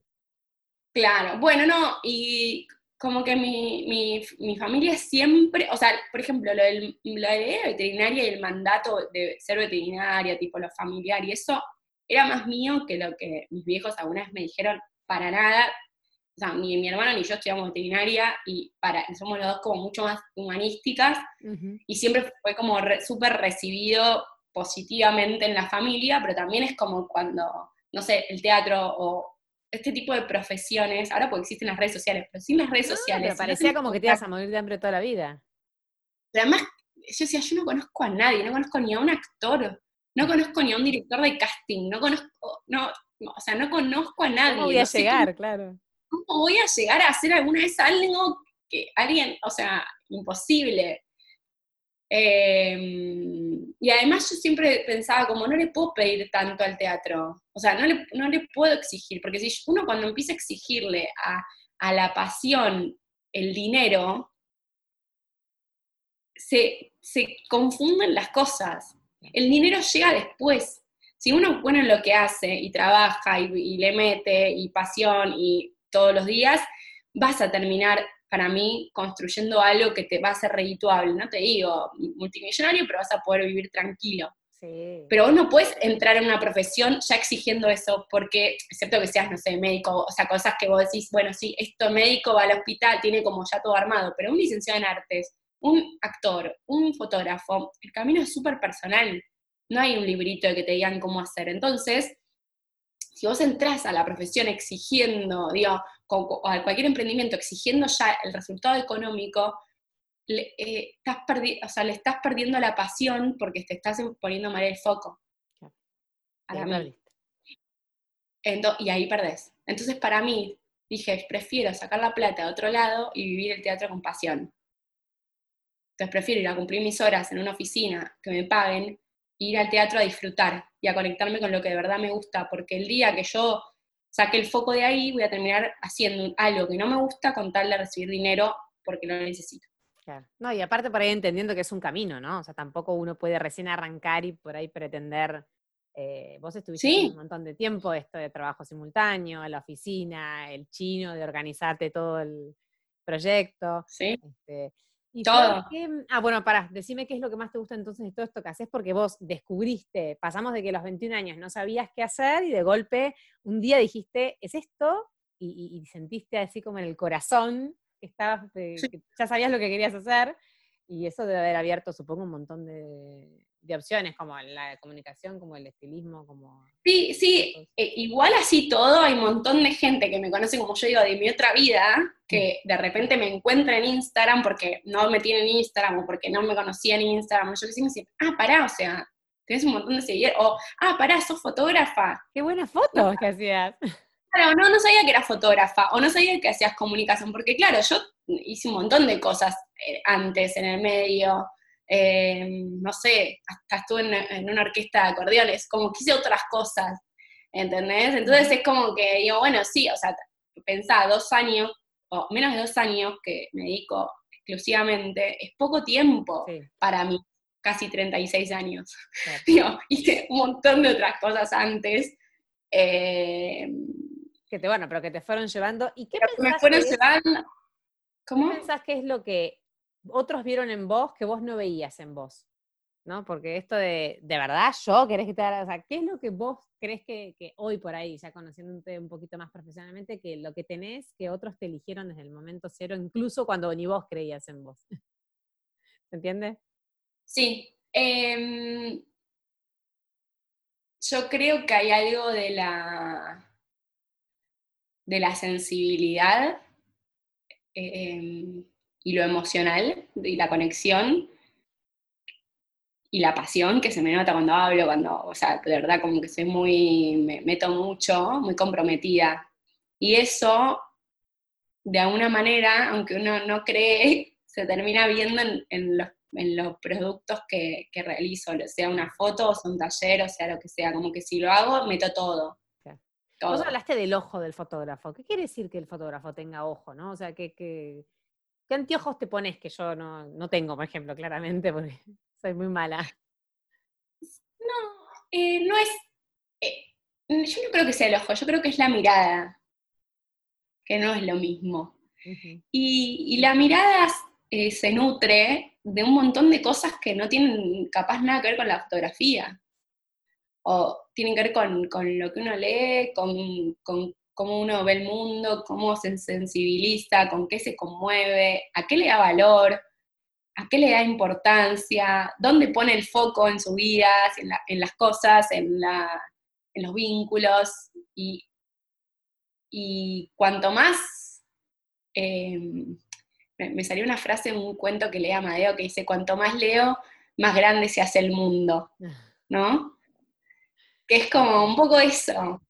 Claro, bueno, no, y como que mi, familia siempre, o sea, por ejemplo, lo, del, lo de la veterinaria y el mandato de ser veterinaria, tipo lo familiar, y eso era más mío que lo que mis viejos alguna vez me dijeron, para nada. O sea, ni mi hermano ni yo estudiamos veterinaria y para, somos los dos como mucho más humanísticas y siempre fue como súper recibido positivamente en la familia, pero también es como cuando, no sé, el teatro o este tipo de profesiones, ahora porque existen las redes sociales, pero sin las redes sociales. Pero parecía como que te ibas a morir de hambre toda la vida. Pero además, yo decía, yo no conozco a nadie, no conozco ni a un actor, no conozco ni a un director de casting, no conozco, no, o sea, no conozco a nadie. ¿Cómo voy a llegar, claro? ¿Cómo voy a llegar a hacer alguna vez algo que alguien, o sea, imposible? Em, y además yo siempre pensaba como no le puedo pedir tanto al teatro, o sea, no le, no le puedo exigir, porque si uno cuando empieza a exigirle a, a la pasión el dinero, se, se, confunden las cosas. El dinero llega después. Si uno pone lo que hace y trabaja y le mete y pasión y todos los días, vas a terminar para mí, construyendo algo que te va a ser redituable. No te digo multimillonario, pero vas a poder vivir tranquilo. Pero vos no puedes entrar en una profesión ya exigiendo eso, porque, excepto que seas, no sé, médico, o sea, cosas que vos decís, bueno, sí, esto médico va al hospital, tiene como ya todo armado, pero un licenciado en artes, un actor, un fotógrafo, el camino es súper personal. No hay un librito que te digan cómo hacer. Entonces, si vos entras a la profesión exigiendo, digo, a cualquier emprendimiento exigiendo ya el resultado económico, le, eh, estás o sea, le estás perdiendo la pasión porque te estás poniendo mal el foco. y ahí perdés. Entonces, para mí, dije, prefiero sacar la plata de otro lado y vivir el teatro con pasión. Entonces, prefiero ir a cumplir mis horas en una oficina, que me paguen, ir al teatro a disfrutar y a conectarme con lo que de verdad me gusta, porque el día que yo saque el foco de ahí, voy a terminar haciendo algo que no me gusta con tal de recibir dinero porque lo necesito. Claro. No, y aparte por ahí entendiendo que es un camino, ¿no? O sea, tampoco uno puede recién arrancar y por ahí pretender. Eh, vos estuviste un montón de tiempo, esto de trabajo simultáneo, la oficina, el chino, de organizarte todo el proyecto. Sí. Este, todo. Mm, ah, bueno, para, decime qué es lo que más te gusta entonces de todo esto que haces, porque vos descubriste, pasamos de que a los 21 años no sabías qué hacer y de golpe un día dijiste, es esto, y, sentiste así como en el corazón que estabas, eh, ya sabías lo que querías hacer, y eso debe haber abierto, supongo, un montón de, de opciones, como la comunicación, como el estilismo, como... Sí, sí, e, igual así todo, hay un montón de gente que me conoce, como yo digo, de mi otra vida, que mm. de repente me encuentra en Instagram porque no me tienen en Instagram o porque no me conocía en Instagram, yo sí me ah, pará, o sea, tenés un montón de seguidores, o, ah, pará, sos fotógrafa. Qué buenas fotos que hacías. Claro, no, no sabía que eras fotógrafa, o no sabía que hacías comunicación, porque claro, yo hice un montón de cosas eh, antes en el medio, eh, no sé, hasta estuve en, una orquesta de acordeones, como quise otras cosas, ¿entendés? Entonces es como que digo, bueno, sí, o sea, pensá, dos años, o menos de dos años que me dedico exclusivamente, es poco tiempo para mí, casi 36 años. *laughs* digo, hice un montón de otras cosas antes. Eh, que te, bueno, pero que te fueron llevando. ¿Y qué pensás me fueron llevando? ¿Cómo? ¿Qué pensás que es lo que otros vieron en vos que vos no veías en vos. ¿no? Porque esto de, de verdad, yo, ¿querés que te haga, ¿qué es lo que vos crees que, hoy por ahí, ya conociéndote un poquito más profesionalmente, que lo que tenés, que otros te eligieron desde el momento cero, incluso cuando ni vos creías en vos? *laughs* ¿Se entiende? Sí. Em, yo creo que hay algo de la, de la sensibilidad. Em, y lo emocional y la conexión y la pasión que se me nota cuando hablo, cuando, o sea, de verdad como que soy muy, me meto mucho, muy comprometida. Y eso, de alguna manera, aunque uno no cree, *laughs* se termina viendo en, los, en los, productos que, que, realizo, sea una foto, o sea un taller, o sea lo que sea, como que si lo hago, meto todo. todo. Vos hablaste del ojo del fotógrafo. ¿Qué quiere decir que el fotógrafo tenga ojo, no? O sea, que, que ¿Qué anteojos te pones que yo no, tengo, por ejemplo, claramente, *laughs* porque soy muy mala? No, eh, no es. Eh, yo no creo que sea el ojo, yo creo que es la mirada, que no es lo mismo. y, la mirada eh, se nutre de un montón de cosas que no tienen capaz nada que ver con la fotografía. O tienen que ver con, lo que uno lee, con, con cómo uno ve el mundo, cómo se sensibiliza, con qué se conmueve, a qué le da valor, a qué le da importancia, dónde pone el foco en su vida, en, las cosas, en, los vínculos. Y, cuanto más, em, me, salió una frase en un cuento que leía Amadeo que dice, cuanto más leo, más grande se hace el mundo, ¿no? Que es como un poco eso.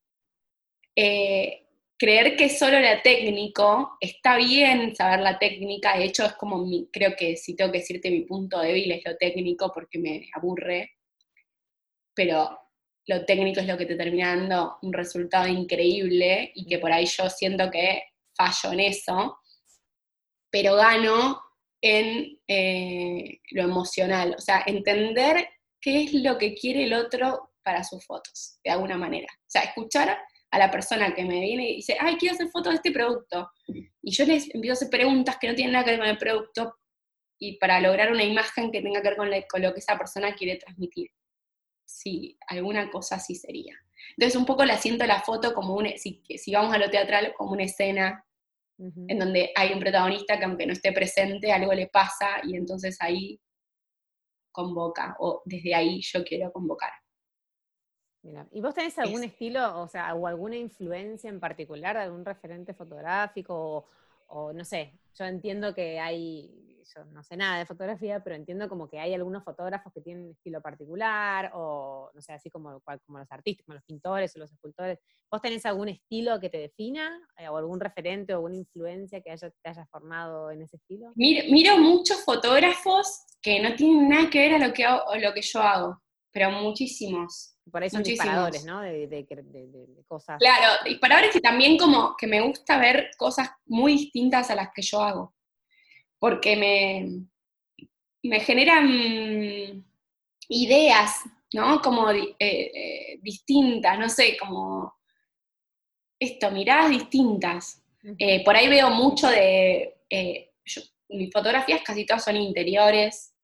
Eh, creer que solo la técnico, está bien saber la técnica, de hecho es como, mi, creo que si tengo que decirte mi punto débil es lo técnico porque me aburre, pero lo técnico es lo que te termina dando un resultado increíble y que por ahí yo siento que fallo en eso, pero gano en eh, lo emocional, o sea, entender qué es lo que quiere el otro para sus fotos, de alguna manera. O sea, escuchar a la persona que me viene y dice, ay, quiero hacer fotos de este producto. Y yo les empiezo a hacer preguntas que no tienen nada que ver con el producto y para lograr una imagen que tenga que ver con, lo que esa persona quiere transmitir. Sí, alguna cosa así sería. Entonces un poco la siento la foto como un, si, si vamos a lo teatral, como una escena en donde hay un protagonista que aunque no esté presente, algo le pasa y entonces ahí convoca, o desde ahí yo quiero convocar. ¿Y vos tenés algún estilo, o sea, o alguna influencia en particular de algún referente fotográfico? O, no sé, yo entiendo que hay, yo no sé nada de fotografía, pero entiendo como que hay algunos fotógrafos que tienen un estilo particular, o no sé, así como, como los artistas, como los pintores o los escultores. ¿Vos tenés algún estilo que te defina? Eh, ¿O algún referente o alguna influencia que haya, te haya formado en ese estilo? Miro, miro muchos fotógrafos que no tienen nada que ver a lo que, hago, lo que yo hago, pero muchísimos por ahí son disparadores, ¿no? De, cosas. Claro, disparadores y también como que me gusta ver cosas muy distintas a las que yo hago. Porque me, me generan ideas, ¿no? Como eh, eh, distintas, no sé, como esto, miradas distintas. Eh, por ahí veo mucho de. mis fotografías casi todas son interiores,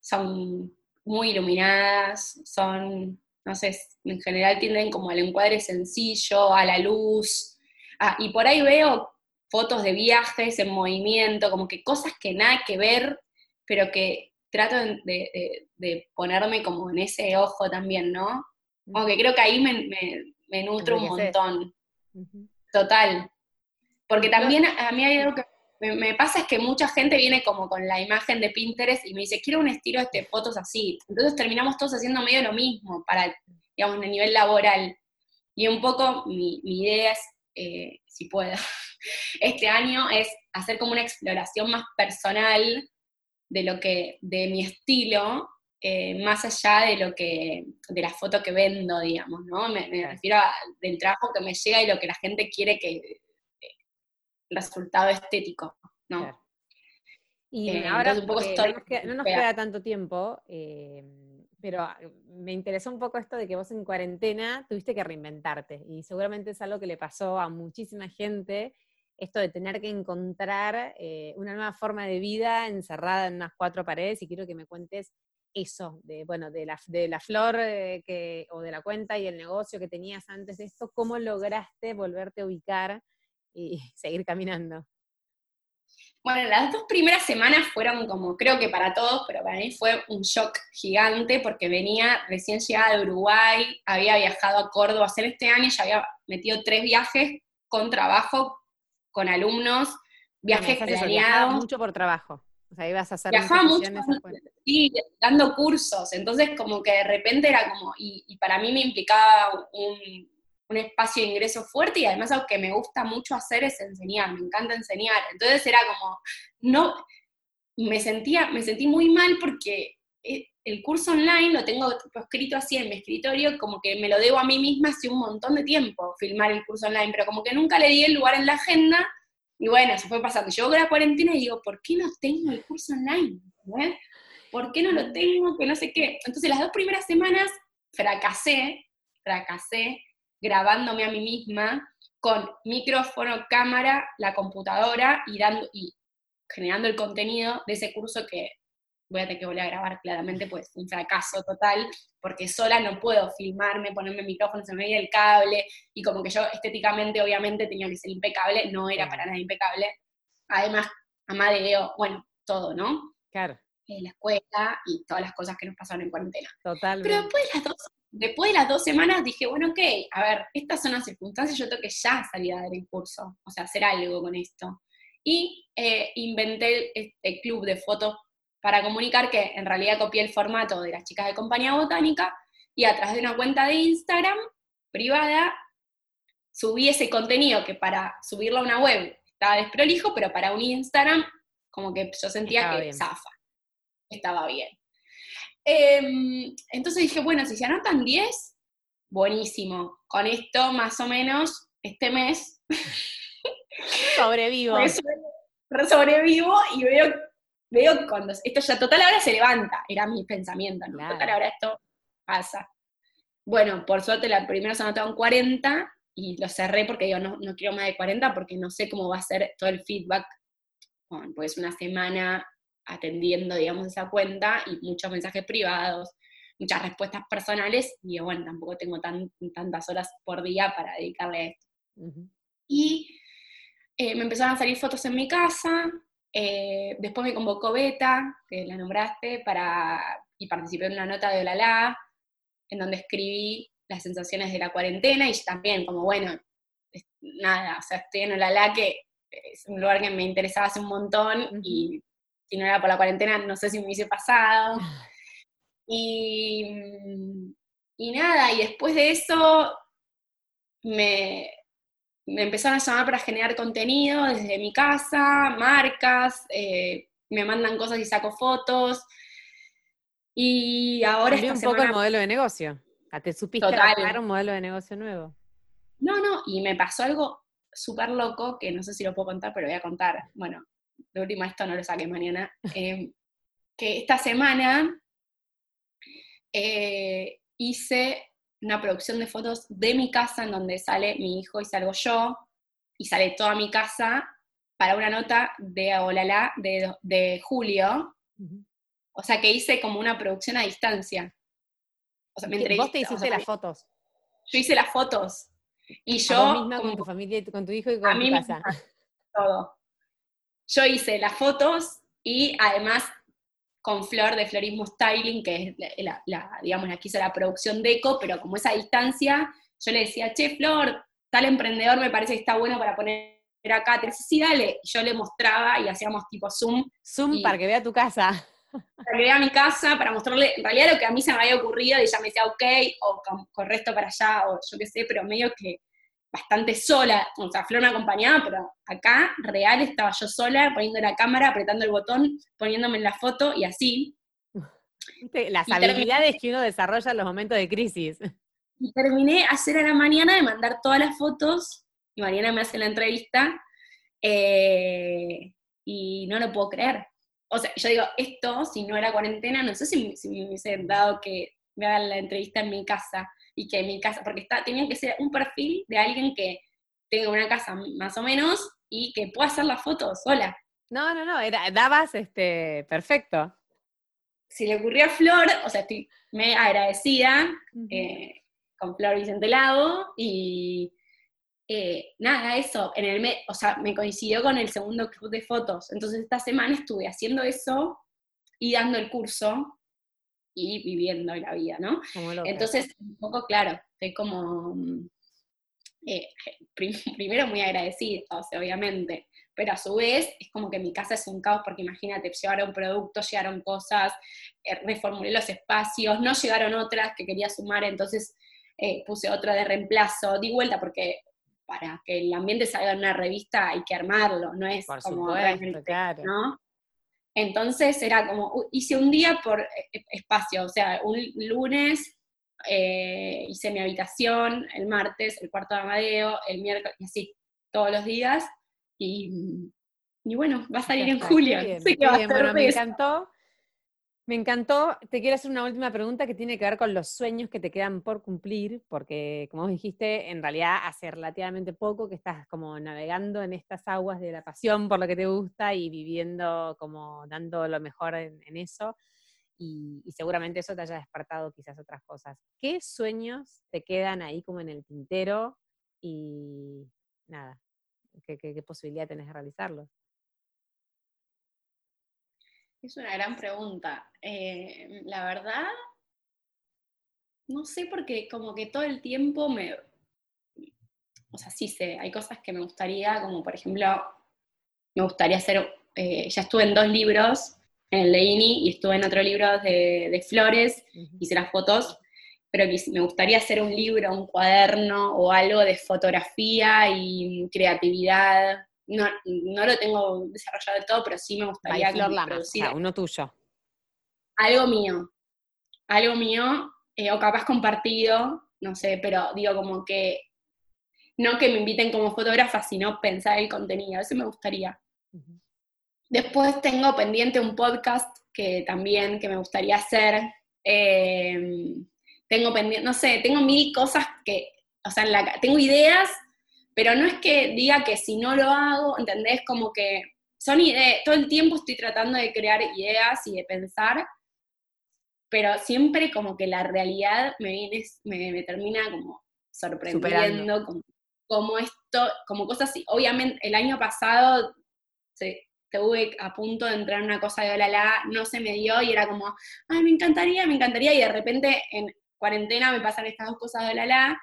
son muy iluminadas, son no sé, en general tienden como al encuadre sencillo, a la luz, ah, y por ahí veo fotos de viajes en movimiento, como que cosas que nada que ver, pero que trato de, ponerme como en ese ojo también, ¿no? Como que creo que ahí me, me, nutro un montón. Total. Porque también a mí hay algo que me, pasa es que mucha gente viene como con la imagen de Pinterest y me dice, quiero un estilo de este, fotos así. Entonces terminamos todos haciendo medio lo mismo para, digamos, a nivel laboral. Y un poco mi, idea es, eh, si puedo, *laughs* este año es hacer como una exploración más personal de lo que, de mi estilo, eh, más allá de lo que, de la foto que vendo, digamos, ¿no? Me, refiero del trabajo que me llega y lo que la gente quiere que, resultado estético, ¿no? Y eh, ahora un poco no, nos queda, tanto tiempo, eh, pero ah, me interesó un poco esto de que vos en cuarentena tuviste que reinventarte y seguramente es algo que le pasó a muchísima gente, esto de tener que encontrar eh, una nueva forma de vida encerrada en unas cuatro paredes y quiero que me cuentes eso, de, bueno, de la, de la flor que, o de la cuenta y el negocio que tenías antes de esto, ¿cómo lograste volverte a ubicar y *laughs* seguir caminando? Bueno, las dos primeras semanas fueron como, creo que para todos, pero para mí fue un shock gigante porque venía recién llegada de Uruguay, había viajado a Córdoba a hacer este año, ya había metido tres viajes con trabajo, con alumnos, viajes planeados. mucho por trabajo. O sea, ibas a hacer Viajaba mucho, sí, dando cursos, entonces como que de repente era como, y para mí me implicaba un, un espacio de ingreso fuerte y además algo que me gusta mucho hacer es enseñar, me encanta enseñar. Entonces era como, no, me sentía, me sentí muy mal porque eh, el curso online lo tengo escrito así en mi escritorio, como que me lo debo a mí misma hace un montón de tiempo, filmar el curso online, pero como que nunca le di el lugar en la agenda, y bueno, se fue pasando. Yo la cuarentena y digo, ¿por qué no tengo el curso online? ¿Por qué no lo tengo? Que no sé qué. Entonces las dos primeras semanas fracasé, fracasé, grabándome a mí misma con micrófono, cámara, la computadora y, dando, y generando el contenido de ese curso que voy a tener que volver a grabar claramente, pues un fracaso total, porque sola no puedo filmarme, ponerme el micrófono, se me veía el cable, y como que yo estéticamente obviamente tenía que ser impecable, no era para nada impecable. Además, Amadeo, bueno, todo, ¿no? Claro. Eh, la escuela y todas las cosas que nos pasaron en cuarentena. Totalmente. Pero después de, las dos, después de las dos semanas dije, bueno, ok, a ver, estas son las circunstancias, yo tengo que ya salir a dar el curso, o sea, hacer algo con esto. Y eh, inventé este club de fotos para comunicar que en realidad copié el formato de las chicas de compañía botánica y a través de una cuenta de Instagram privada subí ese contenido que para subirlo a una web estaba desprolijo, pero para un Instagram como que yo sentía que zafa, estaba bien. Em, entonces dije, bueno, si se anotan 10, buenísimo. Con esto más o menos este mes *laughs* sobrevivo. sobrevivo y veo veo cuando esto ya total ahora se levanta, era mi pensamiento, ¿no? Total ahora esto pasa. Bueno, por suerte la primera se anotaron 40 y lo cerré porque digo, no, no quiero más de 40 porque no sé cómo va a ser todo el feedback, bueno, pues una semana atendiendo, digamos, esa cuenta y muchos mensajes privados, muchas respuestas personales y bueno, tampoco tengo tantas horas por día para dedicarle a esto. Y eh, me empezaron a salir fotos en mi casa, eh, después me convocó Beta, que la nombraste, para, y participé en una nota de Olala, en donde escribí las sensaciones de la cuarentena y también como, bueno, nada, o sea, estoy en Olala, que es un lugar que me interesaba hace un montón y si no era por la cuarentena no sé si me hubiese pasado. *laughs* Y, y nada, y después de eso me, me empezaron a llamar para generar contenido desde mi casa, marcas, eh, me mandan cosas y saco fotos. Y ahora Cambió un poco el modelo de negocio. ¿Te supiste crear un modelo de negocio nuevo? No, no, y me pasó algo súper loco que no sé si lo puedo contar, pero voy a contar. Bueno, de última esto no lo saqué mañana. *laughs* Eh, que esta semana eh, hice una producción de fotos de mi casa en donde sale mi hijo y salgo yo, y sale toda mi casa para una nota de Olala de, de julio. O sea que hice como una producción a distancia. O sea, me ¿Vos te hiciste las fotos? Yo hice las fotos. Y yo. con tu familia, con tu hijo y con tu casa. todo. Yo hice las fotos y además con Flor de Florismo Styling, que es la, digamos, la que hizo la producción de Eco, pero como esa distancia, yo le decía, che, Flor, tal emprendedor me parece que está bueno para poner acá, te decía, sí, dale, y yo le mostraba y hacíamos tipo Zoom. Zoom para que vea tu casa. Para que vea mi casa, para mostrarle en realidad lo que a mí se me había ocurrido, y ella me decía, ok, o con resto para allá, o yo qué sé, pero medio que bastante sola, o sea, Flor me acompañaba, pero acá, real, estaba yo sola, poniendo la cámara, apretando el botón, poniéndome en la foto y así. *laughs* Las habilidades que uno desarrolla en los momentos de crisis. Y terminé hacer a la mañana de mandar todas las fotos, y mañana me hace la entrevista, eh, y no lo puedo creer. O sea, yo digo, esto, si no era cuarentena, no sé si, si me hubiese dado que me hagan la entrevista en mi casa y que mi casa, porque está, tenía que ser un perfil de alguien que tenga una casa más o menos y que pueda hacer la foto sola. No, no, no, era, dabas este, perfecto. Si le ocurrió a Flor, o sea, estoy me agradecida eh, con Flor Vicente Lago y eh, nada, eso, en el o sea, me coincidió con el segundo club de fotos. Entonces esta semana estuve haciendo eso y dando el curso y viviendo la vida, ¿no? Entonces, un poco claro, estoy como, mm, eh, *laughs* primero muy agradecida, obviamente, pero a su vez es como que mi casa es un caos porque imagínate, llegaron productos, llegaron cosas, eh, reformulé los espacios, no llegaron otras que quería sumar, entonces eh, puse otra de reemplazo, di vuelta porque para que el ambiente salga en una revista hay que armarlo, no es como supuesto, claro. ¿no? Entonces era como, hice un día por eh, eh, espacio, o sea, un lunes eh, hice mi habitación, el martes el cuarto de Amadeo, el miércoles, y así, todos los días. Y, bueno, va a salir en julio. *laughs* me encantó. Me encantó. Te quiero hacer una última pregunta que tiene que ver con los sueños que te quedan por cumplir, porque como dijiste, en realidad hace relativamente poco que estás como navegando en estas aguas de la pasión por lo que te gusta y viviendo como dando lo mejor en, eso. Y, seguramente eso te haya despertado quizás otras cosas. ¿Qué sueños te quedan ahí como en el tintero? Y nada, ¿qué, qué posibilidad tenés de realizarlos? Es una gran pregunta. Eh, la verdad, no sé porque como que todo el tiempo me... O sea, sí sé, hay cosas que me gustaría, como por ejemplo, me gustaría hacer, eh, ya estuve en dos libros, en el Leini y estuve en otro libro de, flores, hice las fotos, pero me gustaría hacer un libro, un cuaderno o algo de fotografía y creatividad no, no lo tengo desarrollado del todo, pero sí me gustaría producir. uno tuyo. Algo mío. Algo mío, eh, o capaz compartido, no sé, pero digo como que no que me inviten como fotógrafa, sino pensar el contenido. Eso me gustaría. Después tengo pendiente un podcast que también que me gustaría hacer. Em, tengo pendiente, no sé, tengo mil cosas que, o sea, la, tengo ideas pero no es que diga que si no lo hago, ¿entendés? Como que son ideas, todo el tiempo estoy tratando de crear ideas y de pensar, pero siempre como que la realidad me, viene, me, termina como sorprendiendo, como, esto, como cosas así. Obviamente, el año pasado estuve a punto de entrar en una cosa de Olala, no se me dio y era como, ay, me encantaría, me encantaría, y de repente en cuarentena me pasan estas dos cosas de Olala,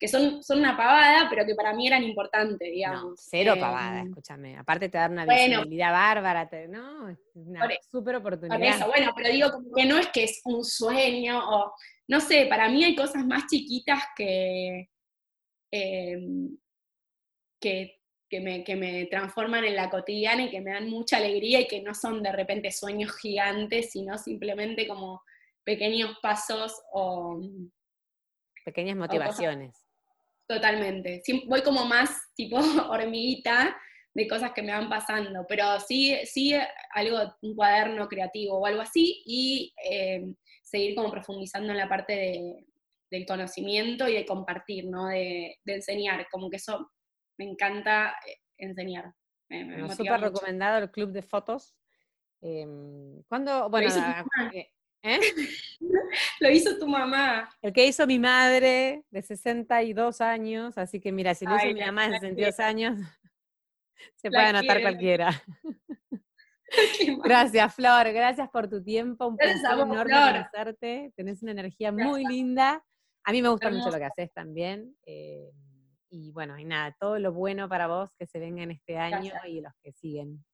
que son, son una pavada, pero que para mí eran importantes, digamos. cero em, pavada, escúchame. Aparte te dan una visibilidad bárbara, ¿no? Una súper oportunidad. Por eso, bueno, pero digo como que no es que es un sueño, o no sé, para mí hay cosas más chiquitas que, em, que, me, que me transforman en la cotidiana y que me dan mucha alegría y que no son de repente sueños gigantes, sino simplemente como pequeños pasos o pequeñas motivaciones. Totalmente. voy como más tipo *laughs* hormiguita de cosas que me van pasando, pero sí, sí algo, un cuaderno creativo o algo así, y em, seguir como profundizando en la parte del conocimiento y de compartir, ¿no? De, enseñar, como que eso me encanta eh, enseñar. Me, súper recomendado el club de fotos. Em, ¿Cuándo? Bueno, ¿Eh? *laughs* Lo hizo tu mamá. El que hizo mi madre de 62 años, así que mira, si lo hizo mi mamá de 62 años, *laughs* se puede anotar cualquiera. *laughs* gracias, Flor, gracias por tu tiempo, un placer enorme conocerte, tenés una energía muy linda. A mí me gusta mucho lo que haces también. Eh, y bueno, y nada, todo lo bueno para vos que se venga en este año y los que siguen.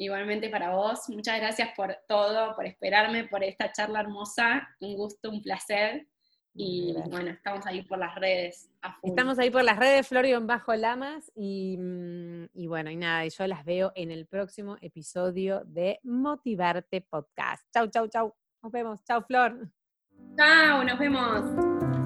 Igualmente para vos, muchas gracias por todo, por esperarme, por esta charla hermosa. Un gusto, un placer. Y bueno, estamos ahí por las redes. Estamos ahí por las redes, Florian Bajo Lamas. Y, mm, y bueno, y nada, yo las veo en el próximo episodio de Motivarte Podcast. Chau, chau, chau. Nos vemos. Chau, Flor. Chau, nos vemos.